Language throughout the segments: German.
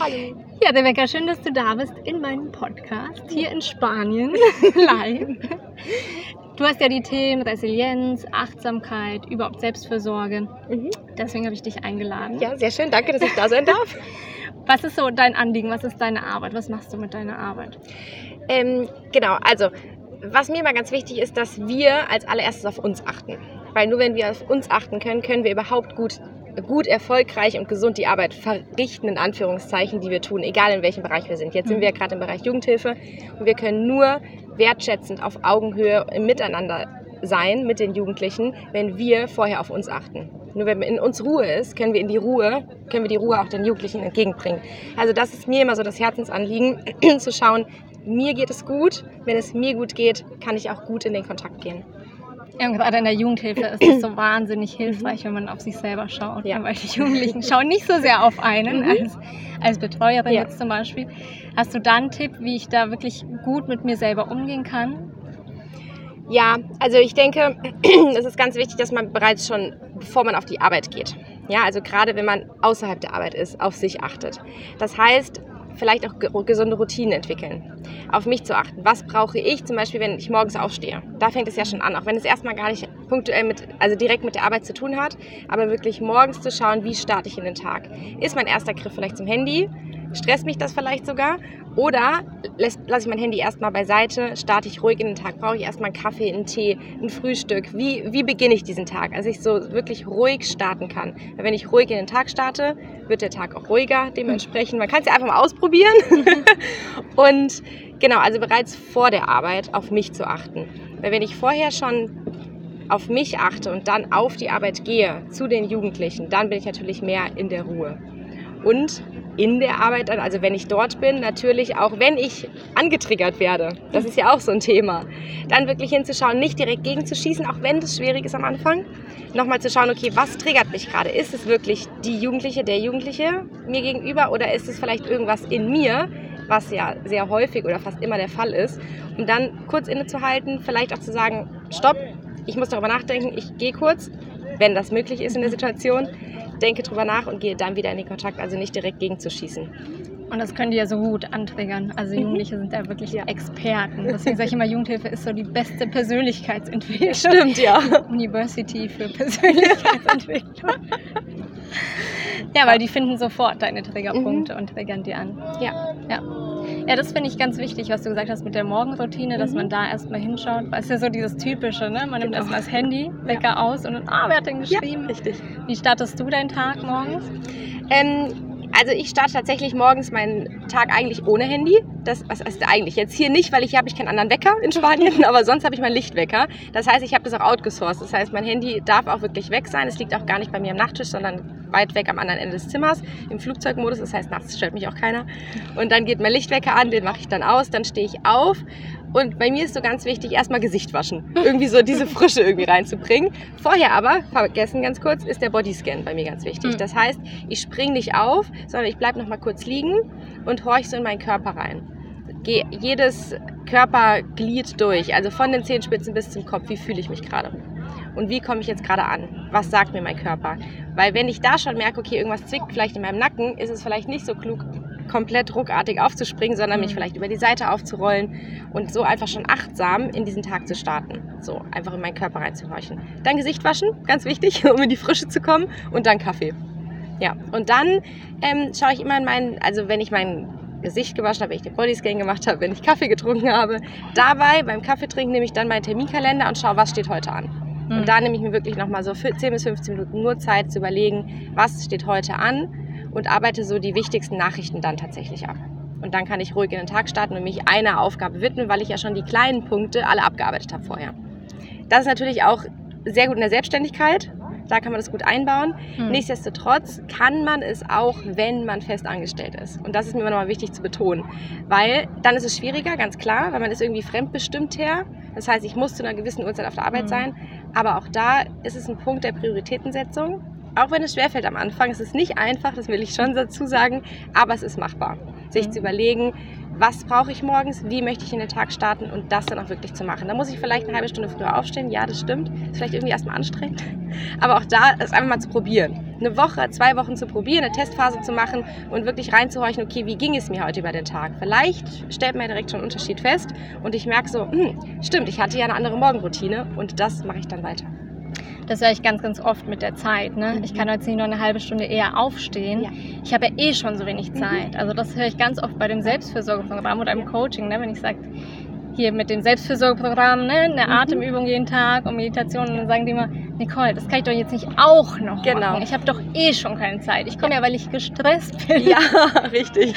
Hallo. Ja, Rebecca, schön, dass du da bist in meinem Podcast hier in Spanien live. Du hast ja die Themen Resilienz, Achtsamkeit, überhaupt Selbstfürsorge. Mhm. Deswegen habe ich dich eingeladen. Ja, sehr schön. Danke, dass ich da sein darf. Was ist so dein Anliegen? Was ist deine Arbeit? Was machst du mit deiner Arbeit? Ähm, genau, also was mir mal ganz wichtig ist, dass wir als allererstes auf uns achten. Weil nur wenn wir auf uns achten können, können wir überhaupt gut, gut erfolgreich und gesund die Arbeit verrichten, in Anführungszeichen, die wir tun, egal in welchem Bereich wir sind. Jetzt sind wir ja gerade im Bereich Jugendhilfe und wir können nur wertschätzend auf Augenhöhe im Miteinander sein mit den Jugendlichen, wenn wir vorher auf uns achten. Nur wenn in uns Ruhe ist, können wir in die Ruhe, können wir die Ruhe auch den Jugendlichen entgegenbringen. Also das ist mir immer so das Herzensanliegen, zu schauen, mir geht es gut. Wenn es mir gut geht, kann ich auch gut in den Kontakt gehen. Ja, gerade in der Jugendhilfe ist es so wahnsinnig hilfreich, wenn man auf sich selber schaut. Ja. Weil die Jugendlichen schauen nicht so sehr auf einen Mhm. als, als Betreuerin Ja. jetzt zum Beispiel. Hast du da einen Tipp, wie ich da wirklich gut mit mir selber umgehen kann? Ja, also ich denke, es ist ganz wichtig, dass man bereits schon, bevor man auf die Arbeit geht, ja, also gerade wenn man außerhalb der Arbeit ist, auf sich achtet. Das heißt, vielleicht auch ge- gesunde Routinen entwickeln, auf mich zu achten. Was brauche ich zum Beispiel, wenn ich morgens aufstehe? Da fängt es ja schon an, auch wenn es erstmal gar nicht punktuell mit, also direkt mit der Arbeit zu tun hat, aber wirklich morgens zu schauen, wie starte ich in den Tag. Ist mein erster Griff vielleicht zum Handy? Stresst mich das vielleicht sogar? Oder lasse lass ich mein Handy erstmal beiseite, starte ich ruhig in den Tag? Brauche ich erstmal einen Kaffee, einen Tee, ein Frühstück? Wie, wie beginne ich diesen Tag? Also ich so wirklich ruhig starten kann. Weil wenn ich ruhig in den Tag starte, wird der Tag auch ruhiger dementsprechend. Man kann es ja einfach mal ausprobieren. Und genau, also bereits vor der Arbeit auf mich zu achten. Weil wenn ich vorher schon auf mich achte und dann auf die Arbeit gehe zu den Jugendlichen, dann bin ich natürlich mehr in der Ruhe. Und in der Arbeit dann, also wenn ich dort bin, natürlich auch, wenn ich angetriggert werde, das ist ja auch so ein Thema, dann wirklich hinzuschauen, nicht direkt gegenzuschießen, auch wenn das schwierig ist am Anfang, nochmal zu schauen, okay, was triggert mich gerade? Ist es wirklich die Jugendliche, der Jugendliche mir gegenüber oder ist es vielleicht irgendwas in mir, was ja sehr häufig oder fast immer der Fall ist, um dann kurz innezuhalten, vielleicht auch zu sagen, stopp, ich muss darüber nachdenken, ich gehe kurz, wenn das möglich ist in der Situation, denke drüber nach und gehe dann wieder in den Kontakt, also nicht direkt gegenzuschießen. Und das können die ja so gut antriggern. Also Jugendliche sind da wirklich Ja. Experten. Deswegen sage ich immer, Jugendhilfe ist so die beste Persönlichkeitsentwicklung. Stimmt, ja. University für Persönlichkeitsentwicklung. ja, weil die finden sofort deine Triggerpunkte und triggern die an. Ja. Ja. Ja, das finde ich ganz wichtig, was du gesagt hast mit der Morgenroutine, dass Mhm. man da erstmal hinschaut. Weil es ist ja so dieses Typische, ne? Man nimmt Genau. erstmal das Handy, Wecker aus und dann, ah, wer hat denn geschrieben? richtig. Wie startest du deinen Tag morgens? Ähm, also ich starte tatsächlich morgens meinen Tag eigentlich ohne Handy. Das was heißt eigentlich jetzt hier nicht, weil ich hier habe ich keinen anderen Wecker in Spanien, aber sonst habe ich meinen Lichtwecker. Das heißt, ich habe das auch outgesourced. Das heißt, mein Handy darf auch wirklich weg sein. Es liegt auch gar nicht bei mir am Nachttisch, sondern weit weg am anderen Ende des Zimmers im Flugzeugmodus. Das heißt, nachts stört mich auch keiner. Und dann geht mein Lichtwecker an, den mache ich dann aus, dann stehe ich auf. Und bei mir ist so ganz wichtig, erstmal Gesicht waschen. Irgendwie so diese Frische irgendwie reinzubringen. Vorher aber, vergessen ganz kurz, ist der Bodyscan bei mir ganz wichtig. Mhm. Das heißt, ich springe nicht auf, sondern ich bleibe noch mal kurz liegen und horch so in meinen Körper rein. Gehe jedes Körperglied durch, also von den Zehenspitzen bis zum Kopf. Wie fühle ich mich gerade? Und wie komme ich jetzt gerade an? Was sagt mir mein Körper? Weil wenn ich da schon merke, okay, irgendwas zwickt vielleicht in meinem Nacken, ist es vielleicht nicht so klug, komplett ruckartig aufzuspringen, sondern mich Mhm. vielleicht über die Seite aufzurollen und so einfach schon achtsam in diesen Tag zu starten. So, einfach in meinen Körper reinzuhorchen. Dann Gesicht waschen, ganz wichtig, um in die Frische zu kommen und dann Kaffee. Ja, und dann ähm, schaue ich immer in meinen, also wenn ich mein Gesicht gewaschen habe, wenn ich den Bodyscan gemacht habe, wenn ich Kaffee getrunken habe, dabei beim Kaffeetrinken nehme ich dann meinen Terminkalender und schaue, was steht heute an. Mhm. Und da nehme ich mir wirklich nochmal so für 10 bis 15 Minuten nur Zeit zu überlegen, was steht heute an und arbeite so die wichtigsten Nachrichten dann tatsächlich ab. Und dann kann ich ruhig in den Tag starten und mich einer Aufgabe widmen, weil ich ja schon die kleinen Punkte alle abgearbeitet habe vorher. Das ist natürlich auch sehr gut in der Selbstständigkeit. Da kann man das gut einbauen. Hm. Nichtsdestotrotz kann man es auch, wenn man fest angestellt ist. Und das ist mir immer nochmal wichtig zu betonen. Weil dann ist es schwieriger, ganz klar, weil man ist irgendwie fremdbestimmt her. Das heißt, ich muss zu einer gewissen Uhrzeit auf der Arbeit Mhm. sein. Aber auch da ist es ein Punkt der Prioritätensetzung. Auch wenn es schwerfällt am Anfang, es ist nicht einfach, das will ich schon dazu sagen, aber es ist machbar. Sich Mhm. zu überlegen, was brauche ich morgens, wie möchte ich in den Tag starten und das dann auch wirklich zu machen. Da muss ich vielleicht eine halbe Stunde früher aufstehen, ja, das stimmt. Ist vielleicht irgendwie erstmal anstrengend. Aber auch da ist einfach mal zu probieren. eine Woche, zwei Wochen zu probieren, eine Testphase zu machen und wirklich reinzuhorchen, okay, wie ging es mir heute über den Tag? Vielleicht stellt man ja direkt schon einen Unterschied fest und ich merke so, hm, stimmt, ich hatte ja eine andere Morgenroutine und das mache ich dann weiter. Das höre ich ganz, ganz oft mit der Zeit. Ne? Ich kann heute nicht nur eine halbe Stunde eher aufstehen. Ja. Ich habe ja eh schon so wenig Zeit. Also das höre ich ganz oft bei dem Selbstfürsorgeprogramm oder im Coaching, ne? wenn ich sage, hier mit dem Selbstfürsorgeprogramm, ne? eine Mhm. Atemübung jeden Tag und Meditation. Und dann sagen die immer, Nicole, das kann ich doch jetzt nicht auch noch Genau. machen. Ich habe doch eh schon keine Zeit. Ich komme ja. weil ich gestresst bin. Ja, richtig.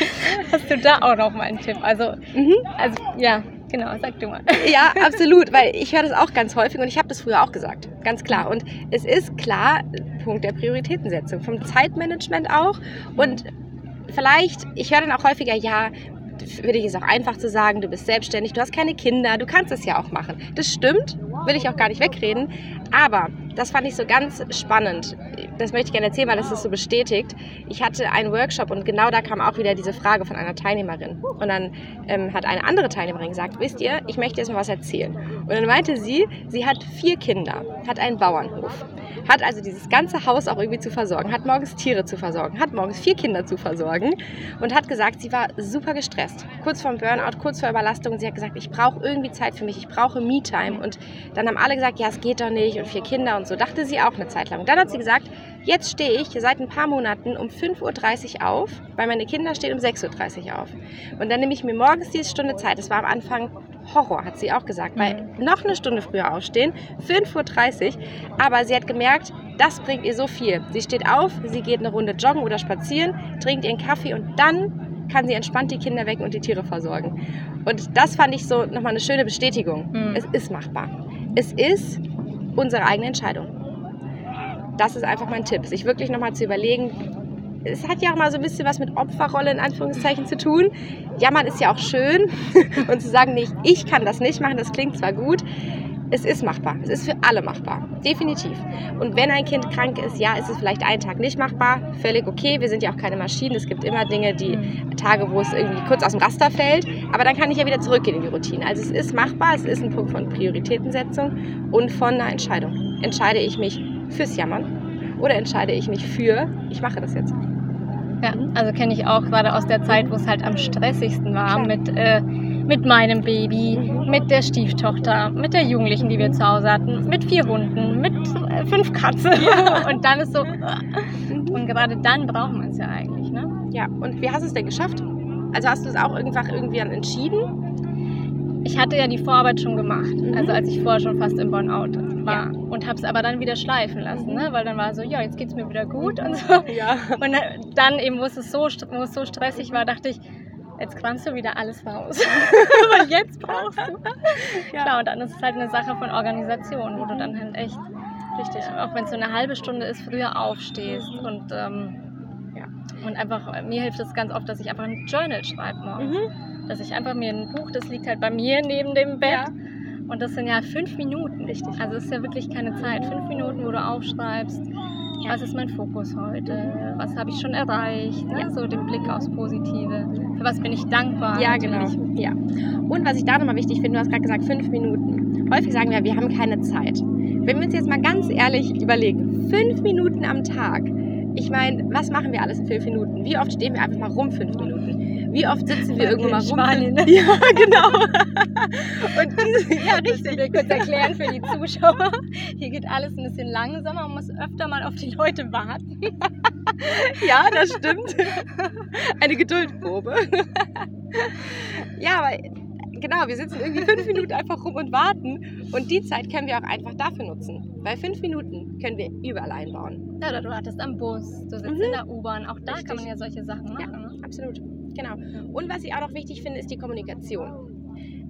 Hast du da auch noch mal einen Tipp? Also, Mhm. also ja, genau, sag du mal. Ja, absolut, weil ich höre das auch ganz häufig und ich habe das früher auch gesagt, ganz klar. Und es ist klar, Punkt der Prioritätensetzung, vom Zeitmanagement auch. Und vielleicht, ich höre dann auch häufiger, ja, für dich ist auch einfach zu sagen, du bist selbstständig, du hast keine Kinder, du kannst es ja auch machen. Das stimmt, will ich auch gar nicht wegreden. Aber das fand ich so ganz spannend. Das möchte ich gerne erzählen, weil das ist so bestätigt. Ich hatte einen Workshop und genau da kam auch wieder diese Frage von einer Teilnehmerin. Und dann ähm, hat eine andere Teilnehmerin gesagt, wisst ihr, ich möchte jetzt mal was erzählen. Und dann meinte sie, sie hat vier Kinder, hat einen Bauernhof, hat also dieses ganze Haus auch irgendwie zu versorgen, hat morgens Tiere zu versorgen, hat morgens vier Kinder zu versorgen und hat gesagt, sie war super gestresst. Kurz vorm Burnout, kurz vor Überlastung. Sie hat gesagt, ich brauche irgendwie Zeit für mich, ich brauche Me-Time. Und dann haben alle gesagt, ja, es geht doch nicht und vier Kinder und so. Dachte sie auch eine Zeit lang. Und dann hat sie gesagt, jetzt stehe ich seit ein paar Monaten um 5.30 Uhr auf, weil meine Kinder stehen um 6.30 Uhr auf. Und dann nehme ich mir morgens diese Stunde Zeit. Das war am Anfang Horror, hat sie auch gesagt, weil noch eine Stunde früher aufstehen, 5.30 Uhr. Aber sie hat gemerkt, das bringt ihr so viel. Sie steht auf, sie geht eine Runde joggen oder spazieren, trinkt ihren Kaffee und dann kann sie entspannt die Kinder wecken und die Tiere versorgen. Und das fand ich so nochmal eine schöne Bestätigung. Mhm. Es ist machbar. Es ist unsere eigene Entscheidung. Das ist einfach mein Tipp, sich wirklich nochmal zu überlegen, es hat ja auch mal so ein bisschen was mit Opferrolle in Anführungszeichen zu tun. Jammern ist ja auch schön. Und zu sagen, nicht, ich kann das nicht machen, das klingt zwar gut, es ist machbar. Es ist für alle machbar. Definitiv. Und wenn ein Kind krank ist, ja, ist es vielleicht einen Tag nicht machbar. Völlig okay. Wir sind ja auch keine Maschinen. Es gibt immer Dinge, die Tage, wo es irgendwie kurz aus dem Raster fällt. Aber dann kann ich ja wieder zurückgehen in die Routine. Also es ist machbar. Es ist ein Punkt von Prioritätensetzung und von einer Entscheidung. Entscheide ich mich fürs Jammern oder entscheide ich mich für, ich mache das jetzt. Ja, also kenne ich auch gerade aus der Zeit, wo es halt am stressigsten war Klar. mit, äh, mit meinem Baby, mit der Stieftochter, mit der Jugendlichen, die wir zu Hause hatten, mit vier Hunden, mit äh, fünf Katzen. Und dann ist so. Und gerade dann braucht man es ja eigentlich, ne? Ja, und wie hast du es denn geschafft? Also hast du es auch irgendwann irgendwie dann entschieden? Ich hatte ja die Vorarbeit schon gemacht, Mhm. also als ich vorher schon fast im Burnout war. Und habe es aber dann wieder schleifen lassen, ne? weil dann war so, ja, jetzt geht es mir wieder gut und so. Ja. Und dann eben, wo es so, wo es so stressig war, dachte ich, jetzt kramst du wieder alles raus. Weil jetzt brauchst du. Ja. Klar, und dann ist es halt eine Sache von Organisation, wo du dann halt echt, richtig, auch wenn es so eine halbe Stunde ist, früher aufstehst und, ähm, Ja. und einfach, mir hilft es ganz oft, dass ich einfach ein Journal schreibe morgens. Mhm. Dass ich einfach mir ein Buch, das liegt halt bei mir neben dem Bett. Ja. Und das sind ja fünf Minuten. Richtig. Also es ist ja wirklich keine Zeit. Fünf Minuten, wo du aufschreibst, was ist mein Fokus heute, was habe ich schon erreicht, ne? Ja. so den Blick aufs Positive. Für was bin ich dankbar? Ja, natürlich. genau. Ja. Und was ich da nochmal wichtig finde, du hast gerade gesagt, fünf Minuten. Häufig sagen wir, wir haben keine Zeit. Wenn wir uns jetzt mal ganz ehrlich überlegen, fünf Minuten am Tag. Ich meine, was machen wir alles in fünf Minuten? Wie oft stehen wir einfach mal rum fünf Minuten? Wie oft sitzen wir irgendwo mal rum? Spanien, ne? Ja, genau. Und diese, ja, richtig. kurz erklären für die Zuschauer. Hier geht alles ein bisschen langsamer, man muss öfter mal auf die Leute warten. Ja, das stimmt. Eine Geduldprobe. Ja, aber genau, wir sitzen irgendwie fünf Minuten einfach rum und warten. Und die Zeit können wir auch einfach dafür nutzen. Weil fünf Minuten können wir überall einbauen. Ja, oder du hattest am Bus, du sitzt Mhm. in der U-Bahn, auch da Richtig. kann man ja solche Sachen Ja. machen. Ne? Absolut. Genau. Und was ich auch noch wichtig finde, ist die Kommunikation.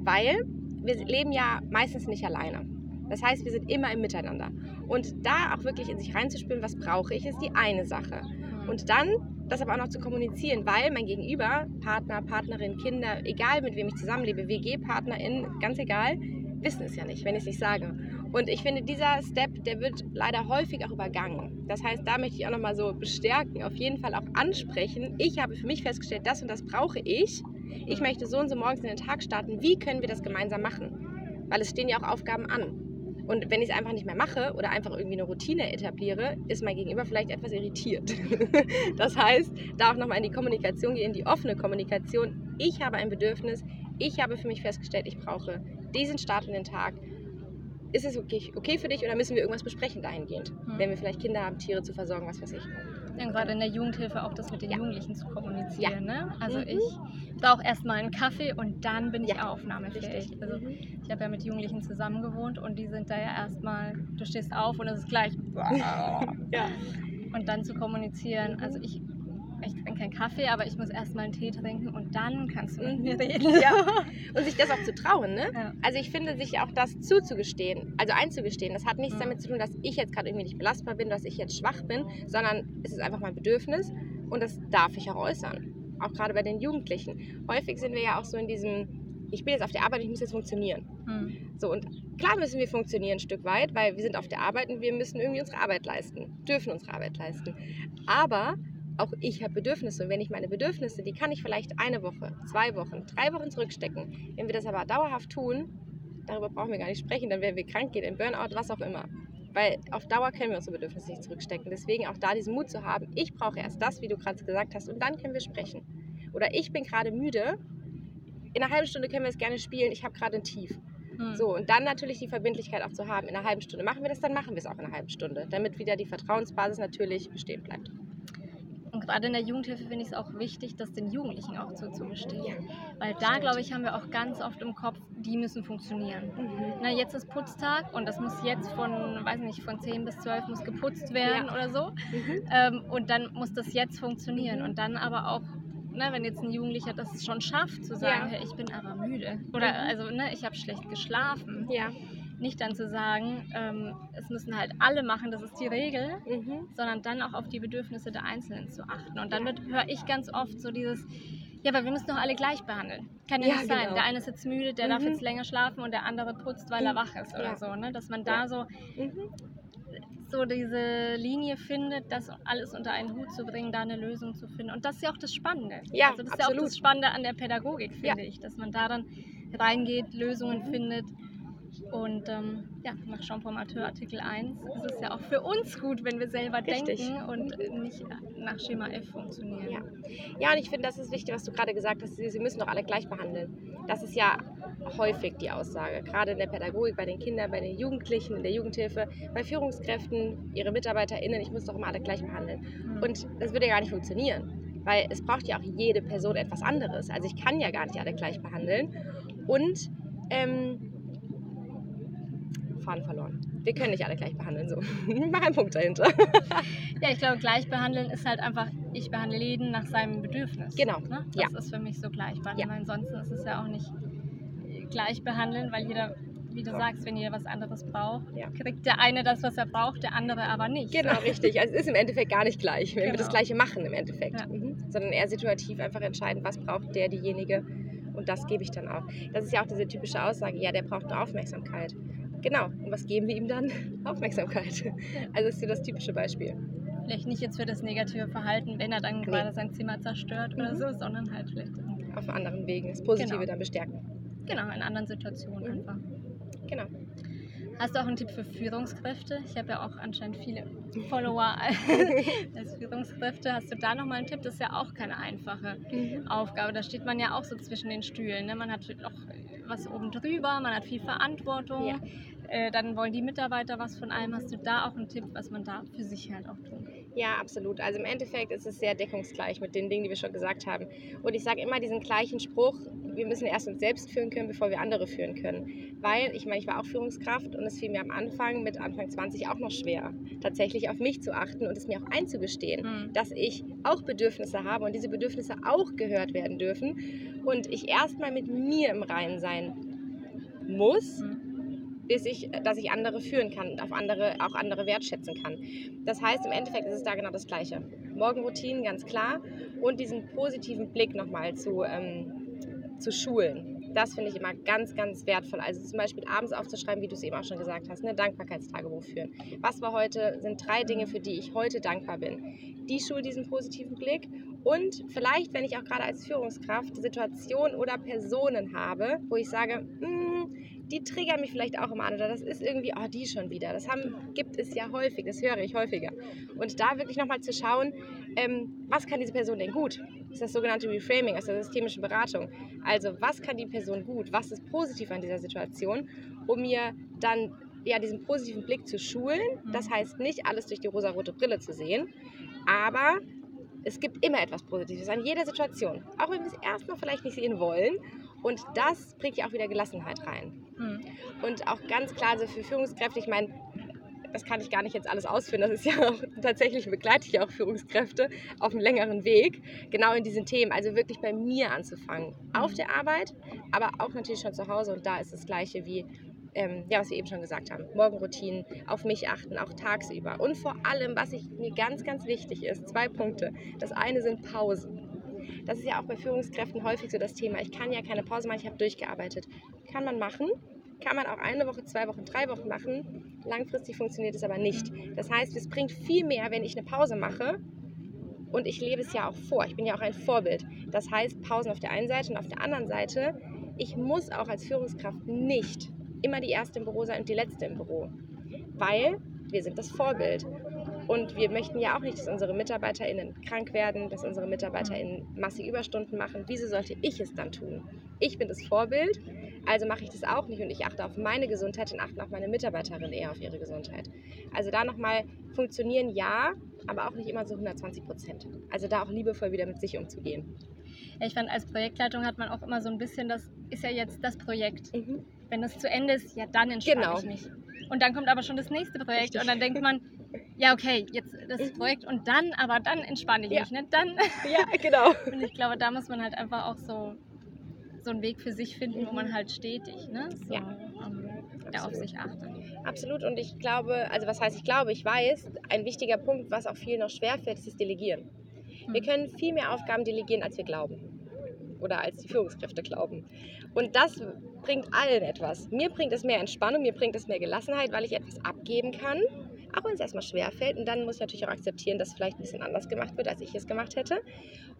Weil wir leben ja meistens nicht alleine. Das heißt, wir sind immer im Miteinander. Und da auch wirklich in sich reinzuspüren, was brauche ich, ist die eine Sache. Und dann das aber auch noch zu kommunizieren, weil mein Gegenüber, Partner, Partnerin, Kinder, egal mit wem ich zusammenlebe, WG-PartnerInnen, ganz egal, wissen es ja nicht, wenn ich es nicht sage. Und ich finde, dieser Step, der wird leider häufig auch übergangen. Das heißt, da möchte ich auch nochmal so bestärken, auf jeden Fall auch ansprechen. Ich habe für mich festgestellt, das und das brauche ich. Ich möchte so und so morgens in den Tag starten. Wie können wir das gemeinsam machen? Weil es stehen ja auch Aufgaben an. Und wenn ich es einfach nicht mehr mache oder einfach irgendwie eine Routine etabliere, ist mein Gegenüber vielleicht etwas irritiert. das heißt, da auch nochmal in die Kommunikation gehen, die offene Kommunikation. Ich habe ein Bedürfnis, ich habe für mich festgestellt, ich brauche diesen Start in den Tag. Ist es okay, okay für dich oder müssen wir irgendwas besprechen dahingehend? Hm. Wenn wir vielleicht Kinder haben, Tiere zu versorgen, was weiß ich. Ja, gerade in der Jugendhilfe auch das mit den ja. Jugendlichen zu kommunizieren. Ja. Ne? Also mhm. ich brauche erstmal einen Kaffee und dann bin ich ja. aufnahmefähig. Richtig. Also mhm. ich habe ja mit Jugendlichen zusammen gewohnt und die sind da ja erstmal, du stehst auf und es ist gleich. Und dann zu kommunizieren. Also ich ich trinke keinen Kaffee, aber ich muss erstmal einen Tee trinken und dann kannst du mit mir reden. Ja. Und sich das auch zu trauen, ne? Ja. Also ich finde, sich auch das zuzugestehen, also einzugestehen, das hat nichts mhm. damit zu tun, dass ich jetzt gerade irgendwie nicht belastbar bin, dass ich jetzt schwach bin, sondern es ist einfach mein Bedürfnis und das darf ich auch äußern. Auch gerade bei den Jugendlichen. Häufig sind wir ja auch so in diesem, ich bin jetzt auf der Arbeit, ich muss jetzt funktionieren. Mhm. So, und klar müssen wir funktionieren ein Stück weit, weil wir sind auf der Arbeit und wir müssen irgendwie unsere Arbeit leisten, dürfen unsere Arbeit leisten. Aber auch ich habe Bedürfnisse. Und wenn ich meine Bedürfnisse, die kann ich vielleicht eine Woche, zwei Wochen, drei Wochen zurückstecken. Wenn wir das aber dauerhaft tun, darüber brauchen wir gar nicht sprechen, dann werden wir krank gehen, in Burnout, was auch immer. Weil auf Dauer können wir unsere Bedürfnisse nicht zurückstecken. Deswegen auch da diesen Mut zu haben, ich brauche erst das, wie du gerade gesagt hast, und dann können wir sprechen. Oder ich bin gerade müde, in einer halben Stunde können wir es gerne spielen, ich habe gerade ein Tief. Hm. So, und dann natürlich die Verbindlichkeit auch zu haben, in einer halben Stunde machen wir das, dann machen wir es auch in einer halben Stunde, damit wieder die Vertrauensbasis natürlich bestehen bleibt. Gerade in der Jugendhilfe finde ich es auch wichtig, das den Jugendlichen auch zuzugestehen. Ja, Weil da, glaube ich, haben wir auch ganz oft im Kopf, die müssen funktionieren. Mhm. Na, jetzt ist Putztag und das muss jetzt von, weiß nicht, von 10 bis 12 muss geputzt werden ja. oder so. Mhm. Ähm, und dann muss das jetzt funktionieren. Mhm. Und dann aber auch Ne, wenn jetzt ein Jugendlicher das schon schafft, zu sagen, ja. hey, ich bin aber müde. Oder mhm. also, ne, ich habe schlecht geschlafen. Ja nicht dann zu sagen, ähm, es müssen halt alle machen, das ist die Regel, mhm. sondern dann auch auf die Bedürfnisse der Einzelnen zu achten. Und dann höre ich ganz oft so dieses, ja, aber wir müssen doch alle gleich behandeln. Kann ja, ja nicht sein. Genau. Der eine ist jetzt müde, der mhm. darf jetzt länger schlafen und der andere putzt, weil er mhm. wach ist oder ja. so. Ne? Dass man da so, mhm. so diese Linie findet, das alles unter einen Hut zu bringen, da eine Lösung zu finden. Und das ist ja auch das Spannende. Ja, also das absolut. ist ja auch das Spannende an der Pädagogik, finde ich, dass man da dann reingeht, Lösungen mhm. findet und ähm, ja, nach Matteux Artikel 1 ist es ja auch für uns gut, wenn wir selber Richtig. denken und nicht nach Schema F funktionieren. Ja, ja und ich finde, das ist wichtig, was du gerade gesagt hast, sie, sie müssen doch alle gleich behandeln. Das ist ja häufig die Aussage, gerade in der Pädagogik, bei den Kindern, bei den Jugendlichen, in der Jugendhilfe, bei Führungskräften, ihre MitarbeiterInnen, ich muss doch immer alle gleich behandeln. Mhm. Und das würde ja gar nicht funktionieren, weil es braucht ja auch jede Person etwas anderes. Also ich kann ja gar nicht alle gleich behandeln. Und ähm, Faden verloren. Wir können nicht alle gleich behandeln, so. Mach einen Punkt dahinter. ja, ich glaube, gleich behandeln ist halt einfach, ich behandle jeden nach seinem Bedürfnis. Genau. Ne? Das ja. ist für mich so gleich behandeln. Ja. Ansonsten ist es ja auch nicht gleich behandeln, weil jeder wie du sagst, wenn jeder was anderes braucht, ja. kriegt der eine das, was er braucht, der andere aber nicht. Genau, richtig. Also es ist im Endeffekt gar nicht gleich, wenn genau. wir das Gleiche machen im Endeffekt. Ja. Mhm. Sondern eher situativ einfach entscheiden, was braucht der, diejenige und das gebe ich dann auch. Das ist ja auch diese typische Aussage, ja, der braucht nur Aufmerksamkeit. Genau. Und was geben wir ihm dann? Aufmerksamkeit. Also ist so das typische Beispiel. Vielleicht nicht jetzt für das negative Verhalten, wenn er dann nee. gerade sein Zimmer zerstört mhm. oder so, sondern halt vielleicht auf anderen Wegen das Positive genau. dann bestärken. Genau, in anderen Situationen mhm. einfach. Genau. Hast du auch einen Tipp für Führungskräfte? Ich habe ja auch anscheinend viele Follower als Führungskräfte. Hast du da nochmal einen Tipp? Das ist ja auch keine einfache mhm. Aufgabe. Da steht man ja auch so zwischen den Stühlen. Ne? Man hat noch was oben drüber, man hat viel Verantwortung. Ja. Äh, dann wollen die Mitarbeiter was von einem. Hast du da auch einen Tipp, was man da für sich halt auch tun kann? Ja, absolut. Also im Endeffekt ist es sehr deckungsgleich mit den Dingen, die wir schon gesagt haben. Und ich sage immer diesen gleichen Spruch, wir müssen erst uns selbst führen können, bevor wir andere führen können. Weil, ich meine, ich war auch Führungskraft und es fiel mir am Anfang, mit Anfang 20 auch noch schwer, tatsächlich auf mich zu achten und es mir auch einzugestehen, mhm. dass ich auch Bedürfnisse habe und diese Bedürfnisse auch gehört werden dürfen und ich erstmal mit mir im Reinen sein muss. Mhm bis ich, dass ich andere führen kann und auf andere, auch andere wertschätzen kann. Das heißt, im Endeffekt ist es da genau das Gleiche. Morgenroutinen, ganz klar, und diesen positiven Blick nochmal zu, ähm, zu schulen. Das finde ich immer ganz, ganz wertvoll. Also zum Beispiel abends aufzuschreiben, wie du es eben auch schon gesagt hast, ne? Dankbarkeitstagebuch führen. Was war heute, sind drei Dinge, für die ich heute dankbar bin. Die schult diesen positiven Blick Und vielleicht, wenn ich auch gerade als Führungskraft Situationen oder Personen habe, wo ich sage, "Mm, die triggern mich vielleicht auch immer an oder das ist irgendwie, oh, die schon wieder. Das haben, gibt es ja häufig, das höre ich häufiger. Und da wirklich nochmal zu schauen, ähm, was kann diese Person denn gut? Das ist das sogenannte Reframing aus der systemischen Beratung. Also, was kann die Person gut? Was ist positiv an dieser Situation? Um mir dann ja, diesen positiven Blick zu schulen. Das heißt nicht, alles durch die rosarote Brille zu sehen, aber es gibt immer etwas Positives an jeder Situation, auch wenn wir es erstmal vielleicht nicht sehen wollen. Und das bringt ja auch wieder Gelassenheit rein. Hm. Und auch ganz klar so für Führungskräfte, ich meine, das kann ich gar nicht jetzt alles ausführen. Das ist ja auch, tatsächlich begleite ich ja auch Führungskräfte auf einem längeren Weg, genau in diesen Themen. Also wirklich bei mir anzufangen. Auf der Arbeit, aber auch natürlich schon zu Hause. Und da ist das Gleiche wie, ähm, ja, was wir eben schon gesagt haben. Morgenroutinen, auf mich achten, auch tagsüber. Und vor allem, was ich, mir ganz, ganz wichtig ist, zwei Punkte. Das eine sind Pausen. Das ist ja auch bei Führungskräften häufig so das Thema. Ich kann ja keine Pause machen, ich habe durchgearbeitet. Kann man machen, kann man auch eine Woche, zwei Wochen, drei Wochen machen. Langfristig funktioniert es aber nicht. Das heißt, es bringt viel mehr, wenn ich eine Pause mache. Und ich lebe es ja auch vor. Ich bin ja auch ein Vorbild. Das heißt, Pausen auf der einen Seite und auf der anderen Seite, ich muss auch als Führungskraft nicht immer die erste im Büro sein und die letzte im Büro. Weil wir sind das Vorbild. Und wir möchten ja auch nicht, dass unsere MitarbeiterInnen krank werden, dass unsere MitarbeiterInnen massig Überstunden machen. Wieso sollte ich es dann tun? Ich bin das Vorbild, also mache ich das auch nicht und ich achte auf meine Gesundheit und achte auch meine Mitarbeiterinnen eher auf ihre Gesundheit. Also da nochmal funktionieren ja, aber auch nicht immer so 120 Prozent. Also da auch liebevoll wieder mit sich umzugehen. Ja, ich fand, als Projektleitung hat man auch immer so ein bisschen, das ist ja jetzt das Projekt. Mhm. Wenn das zu Ende ist, ja, dann entspanne Genau. ich mich. Und dann kommt aber schon das nächste Projekt Richtig. und dann denkt man, ja, okay, jetzt das Projekt und dann, aber dann entspanne ich Ja. mich. Ne? Dann, Ja, genau. und ich glaube, da muss man halt einfach auch so, so einen Weg für sich finden, wo man halt stetig ne? so, Ja. ähm, ja, auf Absolut. sich achtet. Absolut. Und ich glaube, also was heißt ich glaube, ich weiß, ein wichtiger Punkt, was auch vielen noch schwerfällt, ist das Delegieren. Wir Hm. können viel mehr Aufgaben delegieren, als wir glauben. Oder als die Führungskräfte glauben. Und das bringt allen etwas. Mir bringt es mehr Entspannung, mir bringt es mehr Gelassenheit, weil ich etwas abgeben kann. Auch wenn es erstmal schwerfällt. Und dann muss ich natürlich auch akzeptieren, dass vielleicht ein bisschen anders gemacht wird, als ich es gemacht hätte.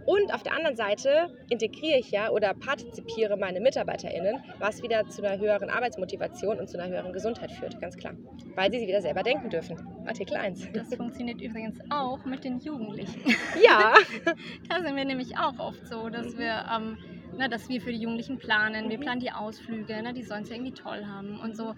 Und auf der anderen Seite integriere ich ja oder partizipiere meine MitarbeiterInnen, was wieder zu einer höheren Arbeitsmotivation und zu einer höheren Gesundheit führt, ganz klar. Weil sie wieder selber denken dürfen. Artikel 1. Das funktioniert übrigens auch mit den Jugendlichen. Ja, Da sind wir nämlich auch oft so, dass wir, ähm, ne, dass wir für die Jugendlichen planen. Wir Mhm. planen die Ausflüge, ne, die sollen es ja irgendwie toll haben und so.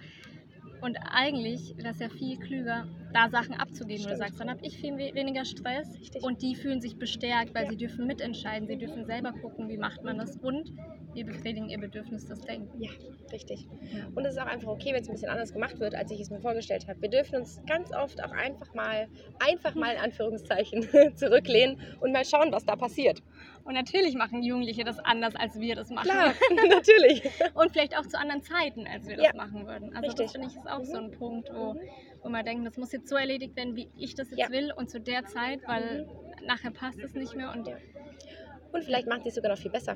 Und eigentlich wäre es ja viel klüger, da Sachen abzugeben. Wo du Stimmt. sagst, dann habe ich viel we- weniger Stress Richtig. und die fühlen sich bestärkt, weil Ja. sie dürfen mitentscheiden, sie dürfen selber gucken, wie macht man das und wir befriedigen ihr Bedürfnis des Denkens. Ja, richtig. Ja. Und es ist auch einfach okay, wenn es ein bisschen anders gemacht wird, als ich es mir vorgestellt habe. Wir dürfen uns ganz oft auch einfach mal, einfach mal in Anführungszeichen, zurücklehnen und mal schauen, was da passiert. Und natürlich machen Jugendliche das anders, als wir das machen. Klar, natürlich. Und vielleicht auch zu anderen Zeiten, als wir Ja. das machen würden. Also Richtig. das finde ich ist auch Mhm. so ein Punkt, wo, wo man denkt, das muss jetzt so erledigt werden, wie ich das jetzt Ja. will und zu der Zeit, weil nachher passt es nicht mehr. Und. Und vielleicht macht sie es sogar noch viel besser.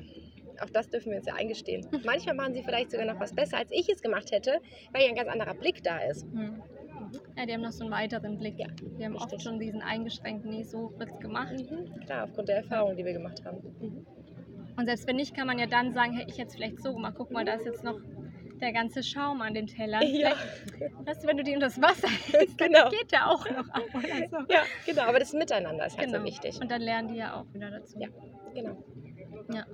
Auch das dürfen wir uns ja eingestehen. Manchmal machen sie vielleicht sogar noch was besser, als ich es gemacht hätte, weil ja ein ganz anderer Blick da ist. hm. Ja, die haben noch so einen weiteren Blick. Ja, Wir haben oft richtig. schon diesen eingeschränkten, nee, so wird es gemacht. Mhm. Klar, aufgrund der Erfahrung, die wir gemacht haben. Mhm. Und selbst wenn nicht, kann man ja dann sagen, hey, ich hätte es vielleicht so gemacht. Guck mal, da ist jetzt noch der ganze Schaum an den Tellern. Ja. Weißt du, wenn du die in das Wasser hältst, dann Genau. geht der auch noch ab oder so. Ja, genau, aber das Miteinander ist halt Genau. so wichtig. Und dann lernen die ja auch wieder dazu. Ja. Genau. Ja.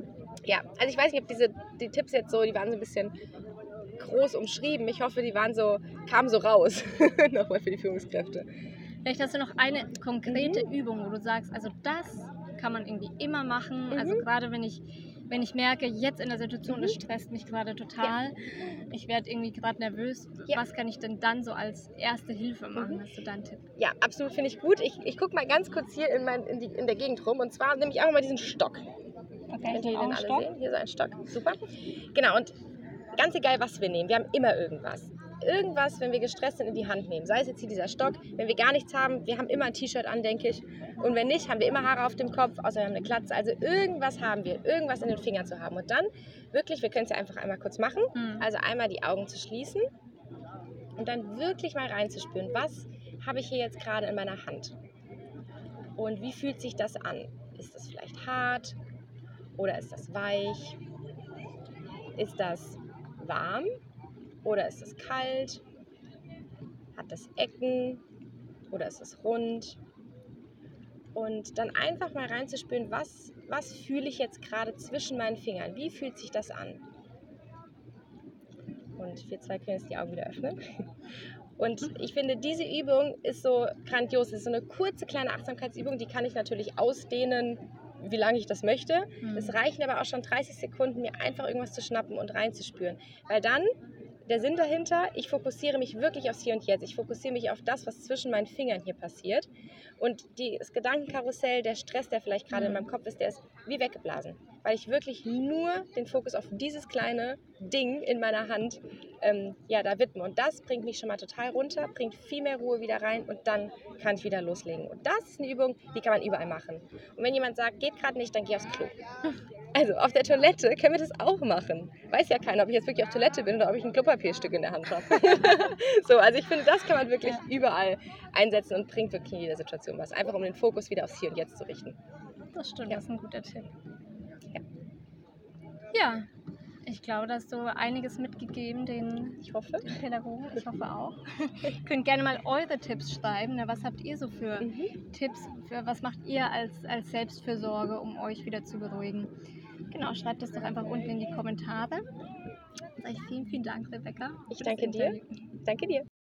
Ja, also ich weiß nicht, ob diese die Tipps jetzt so, die waren so ein bisschen groß umschrieben. Ich hoffe, die waren so, kamen so raus. Nochmal für die Führungskräfte. Vielleicht hast du noch eine konkrete Mhm. Übung, wo du sagst, also das kann man irgendwie immer machen. Mhm. Also gerade wenn ich, wenn ich merke, jetzt in der Situation, Mhm. das stresst mich gerade total. Ich werde irgendwie gerade nervös. Ja. Was kann ich denn dann so als erste Hilfe machen? Mhm. Hast du da einen Tipp? Ja, absolut finde ich gut. Ich, ich gucke mal ganz kurz hier in, mein, in, die, in der Gegend rum. Und zwar nehme ich auch mal diesen Stock. Okay, ihr den alle sehen? Hier so ein Stock. Super. Genau, und ganz egal, was wir nehmen, wir haben immer irgendwas. Irgendwas, wenn wir gestresst sind, in die Hand nehmen. Sei es jetzt hier dieser Stock. Wenn wir gar nichts haben, wir haben immer ein T-Shirt an, denke ich. Und wenn nicht, haben wir immer Haare auf dem Kopf, außer wir haben eine Glatze. Also irgendwas haben wir, irgendwas in den Fingern zu haben. Und dann wirklich, wir können es ja einfach einmal kurz machen. Hm. Also einmal die Augen zu schließen und dann wirklich mal reinzuspüren, was habe ich hier jetzt gerade in meiner Hand? Und wie fühlt sich das an? Ist das vielleicht hart oder ist das weich? Ist das warm oder ist es kalt? Hat das Ecken oder ist es rund? Und dann einfach mal reinzuspüren, was, was fühle ich jetzt gerade zwischen meinen Fingern? Wie fühlt sich das an? Und wir zwei können jetzt die Augen wieder öffnen. Und ich finde, diese Übung ist so grandios. Es ist so eine kurze kleine Achtsamkeitsübung, die kann ich natürlich ausdehnen, wie lange ich das möchte. Mhm. Es reichen aber auch schon 30 Sekunden, mir einfach irgendwas zu schnappen und reinzuspüren. Weil dann der Sinn dahinter, ich fokussiere mich wirklich aufs Hier und Jetzt. Ich fokussiere mich auf das, was zwischen meinen Fingern hier passiert. Und die, das Gedankenkarussell, der Stress, der vielleicht gerade in Mhm. meinem Kopf ist, der ist wie weggeblasen. Weil ich wirklich nur den Fokus auf dieses kleine Ding in meiner Hand ähm, ja, da widme. Und das bringt mich schon mal total runter, bringt viel mehr Ruhe wieder rein und dann kann ich wieder loslegen. Und das ist eine Übung, die kann man überall machen. Und wenn jemand sagt, geht gerade nicht, dann geh aufs Klo. Also auf der Toilette können wir das auch machen. Weiß ja keiner, ob ich jetzt wirklich auf Toilette bin oder ob ich ein Klopapierstück in der Hand habe. so, also ich finde, das kann man wirklich überall einsetzen und bringt wirklich in jeder Situation was. Einfach um den Fokus wieder aufs Hier und Jetzt zu richten. Das stimmt, Ja. das ist ein guter Tipp. Ja. Ja, ich glaube, da hast du einiges mitgegeben den, Ich hoffe. den Pädagogen. Ich hoffe auch. Ihr könnt gerne mal eure Tipps schreiben. Ne? Was habt ihr so für Mhm. Tipps? Für, was macht ihr als, als Selbstfürsorge, um euch wieder zu beruhigen? Genau, schreibt das doch einfach unten in die Kommentare. Sag ich vielen, vielen Dank, Rebecca. Ich danke dir. Danke dir.